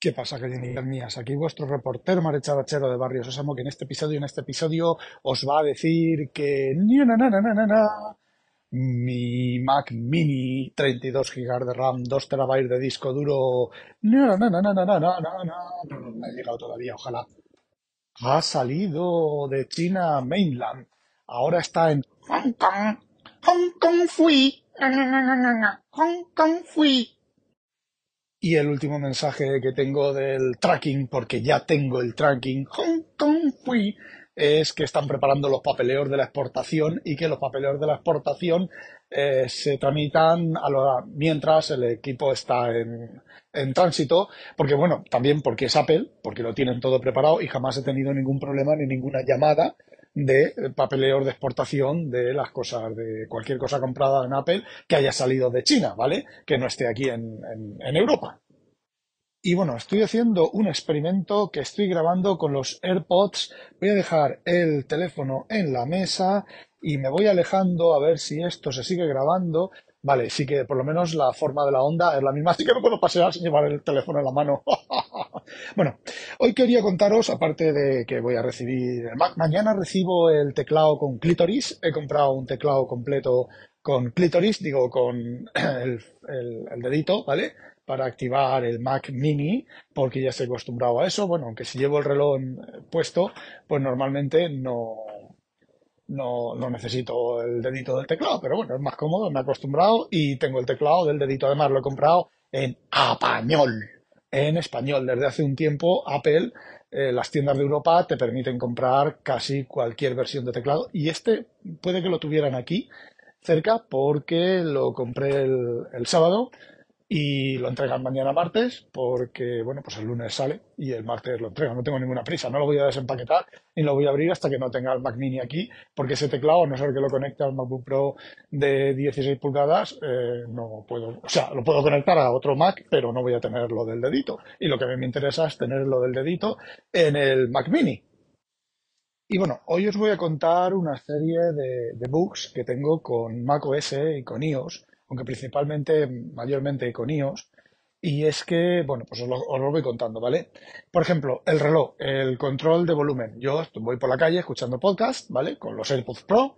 ¿Qué pasa, queridas mías? Aquí vuestro reportero marechadachero de Barrio Sésamo, que en este episodio, en este episodio, os va a decir que mi Mac Mini 32 GB de RAM, 2 TB de disco duro, no, no, no, no, no, no, no, no, no, me ha llegado todavía, ojalá. Ha salido de China Mainland, ahora está en Hong Kong, Hong Kong fui, Hong Kong fui. Y el último mensaje que tengo del tracking, porque ya tengo el tracking, Hong Kong es que están preparando los papeleos de la exportación y que los papeleos de la exportación eh, se tramitan a mientras el equipo está en, en, tránsito, porque bueno, también porque es Apple, porque lo tienen todo preparado y jamás he tenido ningún problema ni ninguna llamada de papeleos de exportación de las cosas, de cualquier cosa comprada en Apple que haya salido de China, ¿vale? Que no esté aquí en, en, Europa. Y bueno, estoy haciendo un experimento que estoy grabando con los AirPods. Voy a dejar el teléfono en la mesa y me voy alejando a ver si esto se sigue grabando. Vale, sí que por lo menos la forma de la onda es la misma, así que no puedo pasear sin llevar el teléfono en la mano. bueno, hoy quería contaros, aparte de que voy a recibir el Mac, mañana recibo el teclado con clitoris. He comprado un teclado completo con clitoris, digo con el, el dedito, ¿vale? Para activar el Mac mini, porque ya estoy acostumbrado a eso. Bueno, aunque si llevo el reloj puesto, pues normalmente no, no, no necesito el dedito del teclado, pero bueno, es más cómodo, me he acostumbrado y tengo el teclado del dedito. Además, lo he comprado en español. En español. Desde hace un tiempo, Apple, eh, las tiendas de Europa te permiten comprar casi cualquier versión de teclado y este puede que lo tuvieran aquí cerca porque lo compré el sábado y lo entregan mañana martes porque, bueno, pues el lunes sale y el martes lo entregan. No tengo ninguna prisa, no lo voy a desempaquetar ni lo voy a abrir hasta que no tenga el Mac Mini aquí, porque ese teclado, a no ser que lo conecte al MacBook Pro de 16 pulgadas, eh, no puedo, o sea, lo puedo conectar a otro Mac, pero no voy a tener lo del dedito. Y lo que a mí me interesa es tener lo del dedito en el Mac Mini. Y bueno, hoy os voy a contar una serie de, de bugs que tengo con macOS y con iOS aunque principalmente, mayormente con iOS. Y es que, bueno, pues os lo, voy contando, ¿vale? Por ejemplo, el reloj, el control de volumen. Yo voy por la calle escuchando podcast, ¿vale? Con los AirPods Pro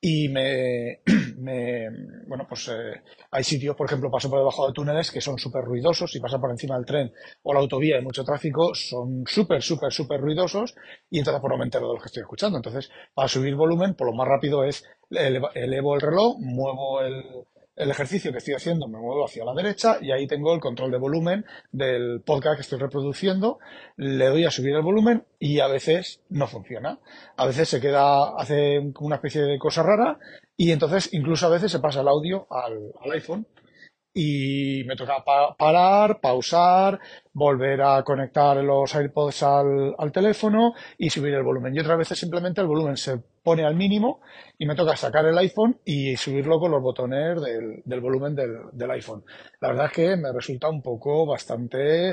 y me, me bueno, pues eh, hay sitios, por ejemplo, paso por debajo de túneles que son súper ruidosos, si pasa por encima del tren o la autovía hay mucho tráfico, son súper, súper, súper ruidosos y entonces por no me de lo que estoy escuchando. Entonces, para subir volumen, por lo más rápido es elevo el reloj, muevo el, el ejercicio que estoy haciendo me muevo hacia la derecha y ahí tengo el control de volumen del podcast que estoy reproduciendo. Le doy a subir el volumen y a veces no funciona. A veces se queda, hace una especie de cosa rara y entonces incluso a veces se pasa el audio al, iPhone y me toca parar, pausar, volver a conectar los AirPods al, teléfono y subir el volumen. Y otras veces simplemente el volumen se pone al mínimo y me toca sacar el iPhone y subirlo con los botones del, volumen del, iPhone. La verdad es que me resulta un poco bastante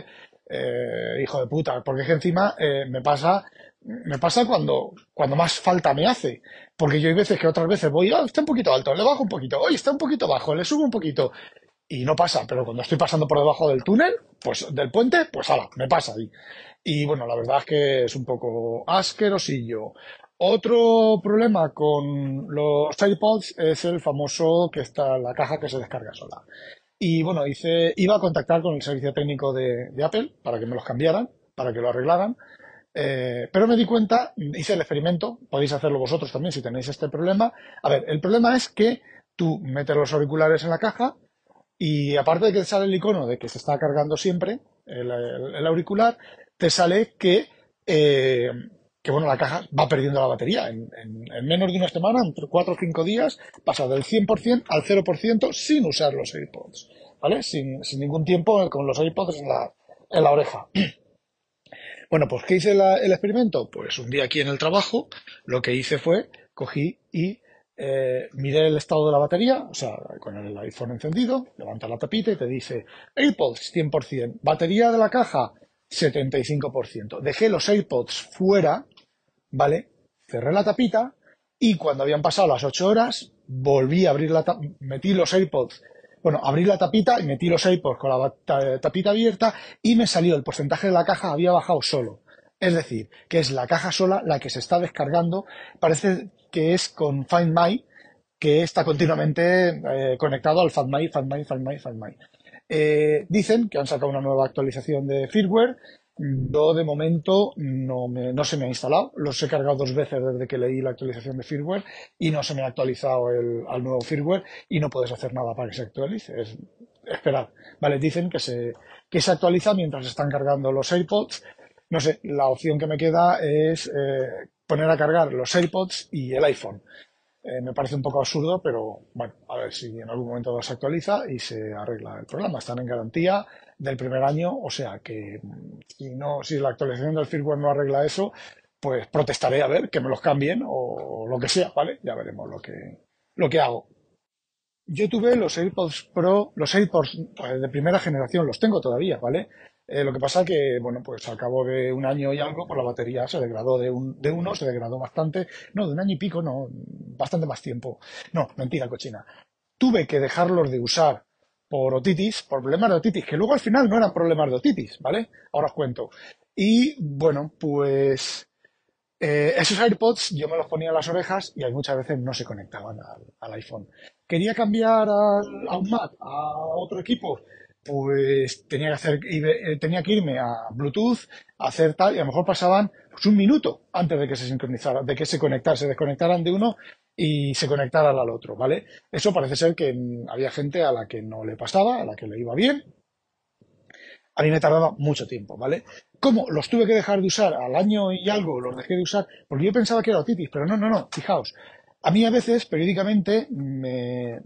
eh, hijo de puta, porque es que encima eh, me pasa me pasa cuando, cuando más falta me hace. Porque yo hay veces que otras veces voy, oh, está un poquito alto, le bajo un poquito, hoy está un poquito bajo, le subo un poquito. Y no pasa, pero cuando estoy pasando por debajo del túnel, pues del puente, pues ala, me pasa ahí. Y bueno, la verdad es que es un poco asquerosillo. Otro problema con los AirPods es el famoso que está la caja que se descarga sola. Y bueno, hice, iba a contactar con el servicio técnico de, Apple para que me los cambiaran, para que lo arreglaran. Eh, pero me di cuenta, hice el experimento, podéis hacerlo vosotros también si tenéis este problema. A ver, el problema es que tú metes los auriculares en la caja y aparte de que te sale el icono de que se está cargando siempre el, auricular, te sale que eh, que bueno, la caja va perdiendo la batería. En, menos de una semana, entre 4 o 5 días, pasa del 100% al 0% sin usar los AirPods, ¿vale? Sin, ningún tiempo con los AirPods en la, en la oreja. Bueno, pues ¿qué hice el experimento? Pues un día aquí en el trabajo, lo que hice fue, cogí y eh, miré el estado de la batería, o sea, con el iPhone encendido, levanta la tapita y te dice AirPods 100%, batería de la caja 75%. Dejé los AirPods fuera, ¿vale? Cerré la tapita y cuando habían pasado las 8 horas, volví a abrir la tapita, metí los AirPods, bueno, abrí la tapita y metí los AirPods con la tapita abierta y me salió el porcentaje de la caja había bajado solo. Es decir, que es la caja sola la que se está descargando. Parece que es con Find My, que está continuamente eh, conectado al Find My, Find My, Find My, Find My. Eh, dicen que han sacado una nueva actualización de firmware. Yo de momento no, no se me ha instalado. Los he cargado dos veces desde que leí la actualización de firmware y no se me ha actualizado el, al nuevo firmware y no puedes hacer nada para que se actualice. Es esperar. Vale, dicen que se, que se actualiza mientras están cargando los AirPods. No sé, la opción que me queda es eh, poner a cargar los AirPods y el iPhone. Eh, me parece un poco absurdo, pero bueno, a ver si en algún momento se actualiza y se arregla el problema. Están en garantía del primer año, o sea que mm, si, no, si la actualización del firmware no arregla eso, pues protestaré a ver que me los cambien o lo que sea, ¿vale? Ya veremos lo que, lo que hago. Yo tuve los AirPods Pro, los AirPods pues, de primera generación, los tengo todavía, ¿vale? Eh, lo que pasa que, bueno, pues al cabo de un año y algo, pues la batería se degradó de, un, de uno, se degradó bastante, no, de un año y pico, no, bastante más tiempo. No, mentira, cochina. Tuve que dejarlos de usar por otitis, por problemas de otitis, que luego al final no eran problemas de otitis, ¿vale? Ahora os cuento. Y bueno, pues eh, esos AirPods yo me los ponía en las orejas y muchas veces no se conectaban al, iPhone. Quería cambiar a un Mac, a otro equipo, pues tenía que hacer, eh, tenía que irme a Bluetooth, a hacer tal, y a lo mejor pasaban pues, un minuto antes de que se sincronizaran, de que se conectaran, se desconectaran de uno y se conectaran al otro, ¿vale? Eso parece ser que mm, había gente a la que no le pasaba, a la que le iba bien. A mí me tardaba mucho tiempo, ¿vale? ¿Cómo? Los tuve que dejar de usar al año y algo, los dejé de usar, porque yo pensaba que era otitis, pero no, no, no, fijaos. A mí a veces, periódicamente, me,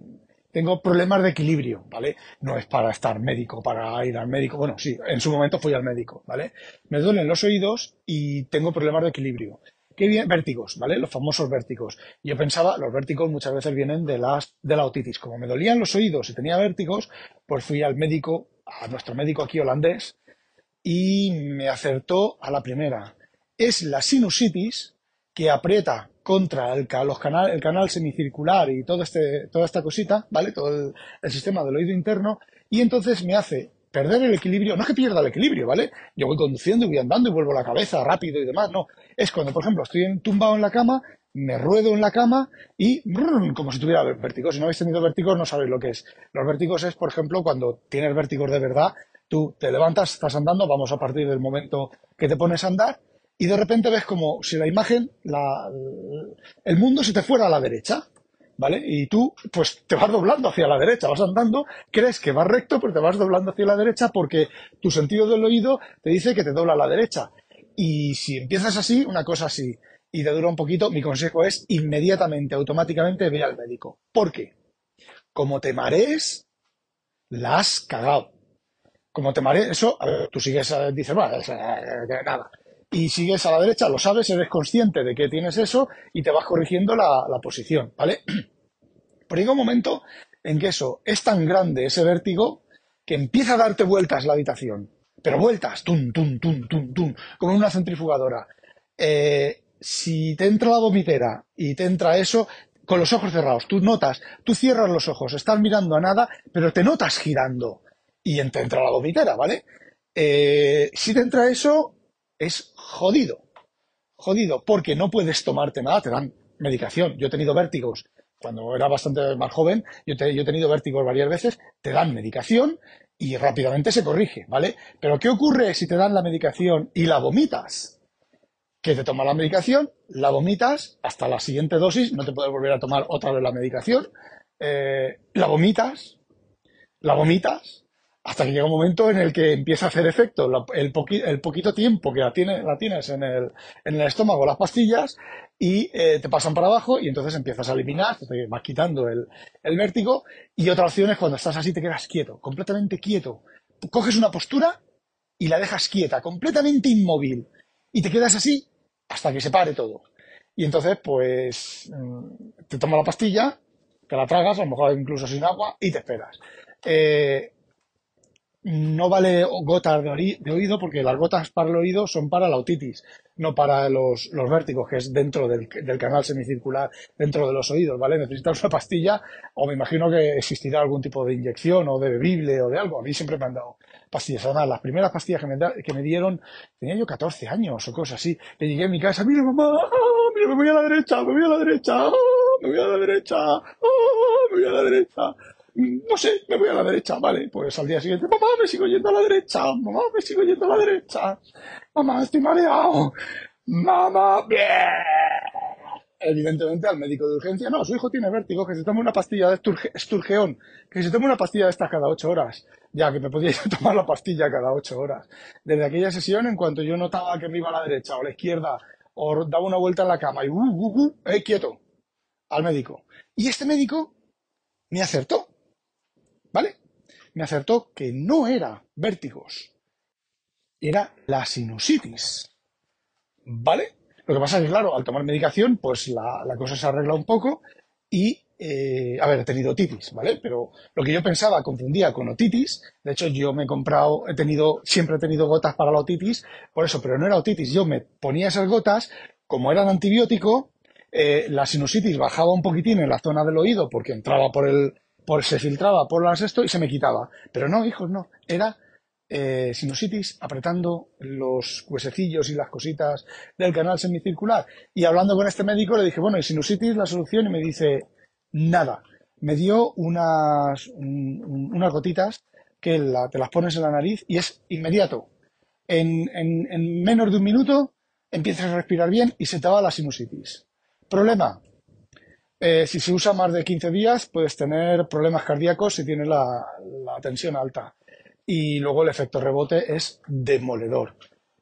tengo problemas de equilibrio, ¿vale? No es para estar médico, para ir al médico. Bueno, sí, en su momento fui al médico, ¿vale? Me duelen los oídos y tengo problemas de equilibrio. ¿Qué bien? Vértigos, ¿vale? Los famosos vértigos. Yo pensaba, los vértigos muchas veces vienen de, las, de la otitis. Como me dolían los oídos y tenía vértigos, pues fui al médico, a nuestro médico aquí holandés, y me acertó a la primera. Es la sinusitis que aprieta contra el, los canal, el canal semicircular y todo este, toda esta cosita, ¿vale? Todo el, sistema del oído interno, y entonces me hace perder el equilibrio, no es que pierda el equilibrio, ¿vale? Yo voy conduciendo y voy andando y vuelvo la cabeza rápido y demás, no. Es cuando, por ejemplo, estoy tumbado en la cama, me ruedo en la cama y como si tuviera vértigo. Si no habéis tenido vértigos, no sabéis lo que es. Los vértigos es, por ejemplo, cuando tienes vértigos de verdad, tú te levantas, estás andando, vamos a partir del momento que te pones a andar, y de repente ves como si la imagen, la, el mundo se te fuera a la derecha, ¿vale? Y tú, pues te vas doblando hacia la derecha, vas andando, crees que vas recto, pero te vas doblando hacia la derecha porque tu sentido del oído te dice que te dobla a la derecha. Y si empiezas así, una cosa así, y te dura un poquito, mi consejo es inmediatamente, automáticamente ve al médico. ¿Por qué? Como te marees, la has cagado. Como te marees, eso, a ver, tú sigues, dices, bueno, nada y sigues a la derecha, lo sabes, eres consciente de que tienes eso y te vas corrigiendo la, posición, ¿vale? Pero llega un momento en que eso es tan grande, ese vértigo, que empieza a darte vueltas la habitación. Pero vueltas, tum, tum, tum, tum, tum, como en una centrifugadora. Eh, si te entra la vomitera y te entra eso, con los ojos cerrados, tú notas, tú cierras los ojos, estás mirando a nada, pero te notas girando y te entra la vomitera, ¿vale? Eh, si te entra eso, es jodido. Jodido, porque no puedes tomarte nada, te dan medicación. Yo he tenido vértigos cuando era bastante más joven, yo, he tenido vértigos varias veces, te dan medicación y rápidamente se corrige, ¿vale? Pero ¿qué ocurre si te dan la medicación y la vomitas? Que te toma la medicación, la vomitas hasta la siguiente dosis, no te puedes volver a tomar otra vez la medicación, eh, la vomitas, la vomitas, hasta que llega un momento en el que empieza a hacer efecto el, poquito tiempo que la, tienes en el, estómago, las pastillas, y eh, te pasan para abajo y entonces empiezas a eliminar, te vas quitando el, vértigo. Y otra opción es cuando estás así te quedas quieto, completamente quieto. Coges una postura y la dejas quieta, completamente inmóvil, y te quedas así hasta que se pare todo. Y entonces, pues, mm, te tomas la pastilla, te la tragas, a lo mejor incluso sin agua, y te esperas. Eh, no vale gotas de, oído porque las gotas para el oído son para la otitis, no para los, vértigos, que es dentro del, canal semicircular, dentro de los oídos, ¿vale? Necesitas una pastilla o me imagino que existirá algún tipo de inyección o de bebible o de algo. A mí siempre me han dado pastillas. Además, las primeras pastillas que me, que me dieron, tenía yo 14 años o cosas así. Que llegué a mi casa, mira mamá, mira, me voy a la derecha, me voy a la derecha, me voy a la derecha, me voy a la derecha no sé, me voy a la derecha, vale, pues al día siguiente, mamá, me sigo yendo a la derecha, mamá, me sigo yendo a la derecha, mamá, estoy mareado, mamá, bien. Evidentemente al médico de urgencia, no, su hijo tiene vértigo, que se tome una pastilla de esturgeón, que se tome una pastilla de estas cada ocho horas, ya que me podía tomar la pastilla cada ocho horas. Desde aquella sesión, en cuanto yo notaba que me iba a la derecha o a la izquierda, o daba una vuelta en la cama y, uh, uh, uh, eh, quieto, al médico. Y este médico me acertó. ¿Vale? Me acertó que no era vértigos, era la sinusitis. ¿Vale? Lo que pasa es que, claro, al tomar medicación, pues la, cosa se arregla un poco y, eh, a ver, he tenido otitis, ¿vale? Pero lo que yo pensaba confundía con otitis. De hecho, yo me he comprado, he tenido, siempre he tenido gotas para la otitis, por eso, pero no era otitis. Yo me ponía esas gotas, como eran antibiótico, eh, la sinusitis bajaba un poquitín en la zona del oído porque entraba por el, por, se filtraba por las esto y se me quitaba. Pero no, hijos, no. Era eh, sinusitis apretando los huesecillos y las cositas del canal semicircular. Y hablando con este médico le dije, bueno, ¿y sinusitis la solución? Y me dice, nada. Me dio unas, unas gotitas que te las pones en la nariz y es inmediato. En, en, en menos de un minuto empiezas a respirar bien y se te va la sinusitis. Problema, eh, si se usa más de 15 días, puedes tener problemas cardíacos si tienes la, tensión alta. Y luego el efecto rebote es demoledor.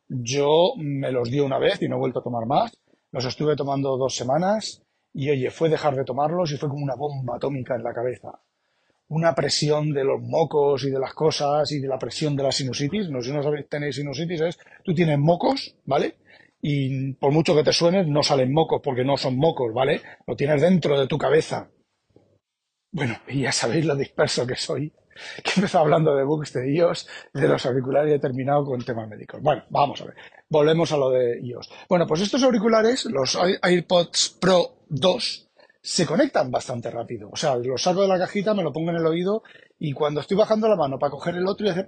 Yo me los di una vez y no he vuelto a tomar más. Los estuve tomando dos semanas y oye, fue dejar de tomarlos y fue como una bomba atómica en la cabeza. Una presión de los mocos y de las cosas y de la presión de la sinusitis. No sé si no sabéis, tenéis sinusitis, es tú tienes mocos, ¿vale? Y por mucho que te suenen, no salen mocos porque no son mocos, ¿vale? Lo tienes dentro de tu cabeza. Bueno, y ya sabéis lo disperso que soy, que he empezado hablando de bugs de iOS, de los auriculares y he terminado con temas médicos. Bueno, vamos a ver. Volvemos a lo de iOS. Bueno, pues estos auriculares, los AirPods Pro 2, se conectan bastante rápido. O sea, los saco de la cajita, me lo pongo en el oído y cuando estoy bajando la mano para coger el otro y hace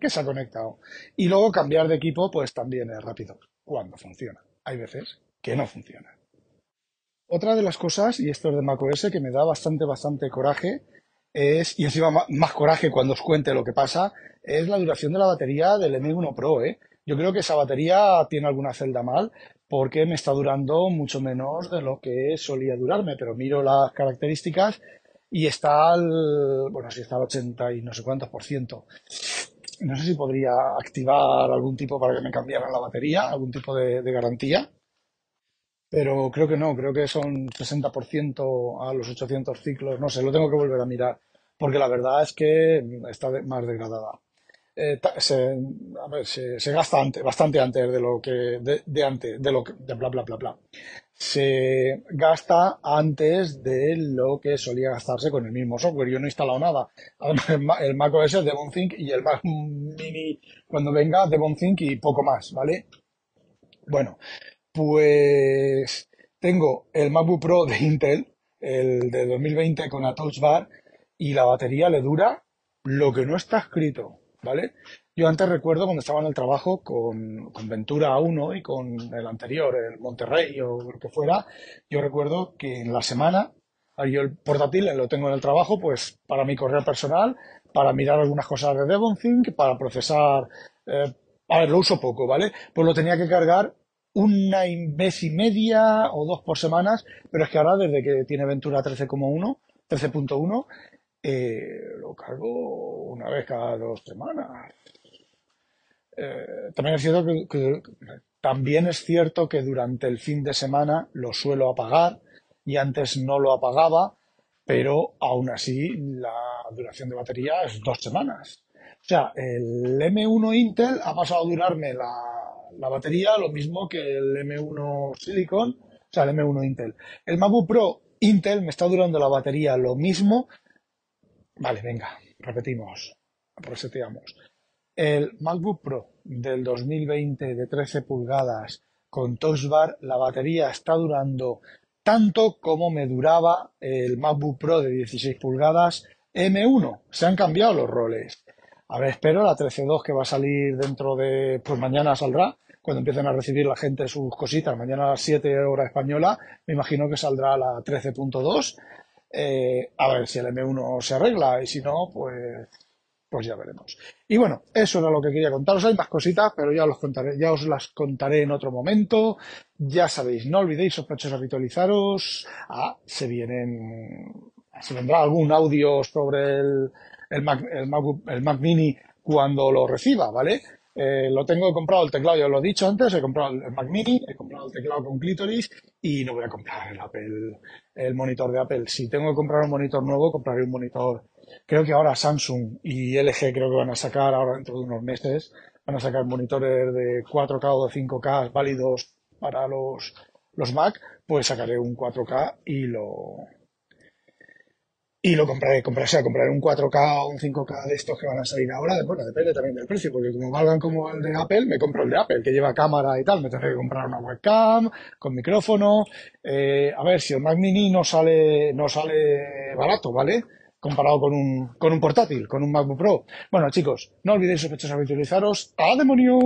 que se ha conectado. Y luego cambiar de equipo, pues también es rápido cuando funciona. Hay veces que no funciona. Otra de las cosas, y esto es de macOS, que me da bastante, bastante coraje, es, y encima más coraje cuando os cuente lo que pasa, es la duración de la batería del M1 Pro. ¿eh? Yo creo que esa batería tiene alguna celda mal porque me está durando mucho menos de lo que solía durarme, pero miro las características y está al, bueno, si está al 80 y no sé cuántos por ciento. No sé si podría activar algún tipo para que me cambiaran la batería, algún tipo de, garantía. Pero creo que no, creo que son 60% a los 800 ciclos. No sé, lo tengo que volver a mirar. Porque la verdad es que está más degradada. Eh, se, a ver, se, gasta antes, bastante antes de lo que, de, antes, de lo que, de bla, bla, bla, bla. Se gasta antes de lo que solía gastarse con el mismo software. Yo no he instalado nada. El Mac OS es Devon y el Mac Mini, cuando venga, Devon Think y poco más, ¿vale? Bueno, pues tengo el MacBook Pro de Intel, el de 2020 con Touch Bar, y la batería le dura lo que no está escrito. ¿Vale? Yo antes recuerdo cuando estaba en el trabajo con, con Ventura 1 y con el anterior, el Monterrey o lo que fuera, yo recuerdo que en la semana, yo el portátil lo tengo en el trabajo, pues para mi correo personal, para mirar algunas cosas de DevonThink, para procesar, eh, a ver, lo uso poco, ¿vale? Pues lo tenía que cargar una vez y media o dos por semanas, pero es que ahora desde que tiene Ventura 13.1, 13.1, eh, lo cargo una vez cada dos semanas. Eh, también es cierto que, también es cierto que durante el fin de semana lo suelo apagar y antes no lo apagaba, pero aún así la duración de batería es dos semanas. O sea, el M1 Intel ha pasado a durarme la, la batería lo mismo que el M1 Silicon, o sea, el M1 Intel. El MacBook Pro Intel me está durando la batería lo mismo. Vale, venga, repetimos, reseteamos. El MacBook Pro del 2020 de 13 pulgadas con Touch Bar, la batería está durando tanto como me duraba el MacBook Pro de 16 pulgadas M1. Se han cambiado los roles. A ver, espero la 13.2 que va a salir dentro de, pues mañana saldrá, cuando empiecen a recibir la gente sus cositas, mañana a las 7 horas española, me imagino que saldrá la 13.2. Eh, a ver si el M1 se arregla y si no, pues, pues ya veremos. Y bueno, eso era lo que quería contaros. Hay más cositas, pero ya os, contaré, ya os las contaré en otro momento. Ya sabéis, no olvidéis, sospechosos, habitualizaros. Ah, se vienen, se vendrá algún audio sobre el, el Mac, el el Mac Mini cuando lo reciba, ¿vale? Eh, lo tengo comprado el teclado, ya lo he dicho antes, he comprado el Mac Mini, he comprado el teclado con clitoris y no voy a comprar el Apple, el monitor de Apple. Si tengo que comprar un monitor nuevo, compraré un monitor. Creo que ahora Samsung y LG creo que van a sacar ahora dentro de unos meses, van a sacar monitores de 4K o de 5K válidos para los, los Mac, pues sacaré un 4K y lo, y lo compraré, compraré, o sea, compraré un 4K o un 5K de estos que van a salir ahora. Bueno, depende también del precio, porque como valgan como el de Apple, me compro el de Apple, que lleva cámara y tal. Me tendré que comprar una webcam con micrófono. Eh, a ver, si el Mac Mini no sale, no sale barato, ¿vale? Comparado con un, con un portátil, con un MacBook Pro. Bueno, chicos, no olvidéis sospechosos habitualizaros. ¡A demonio!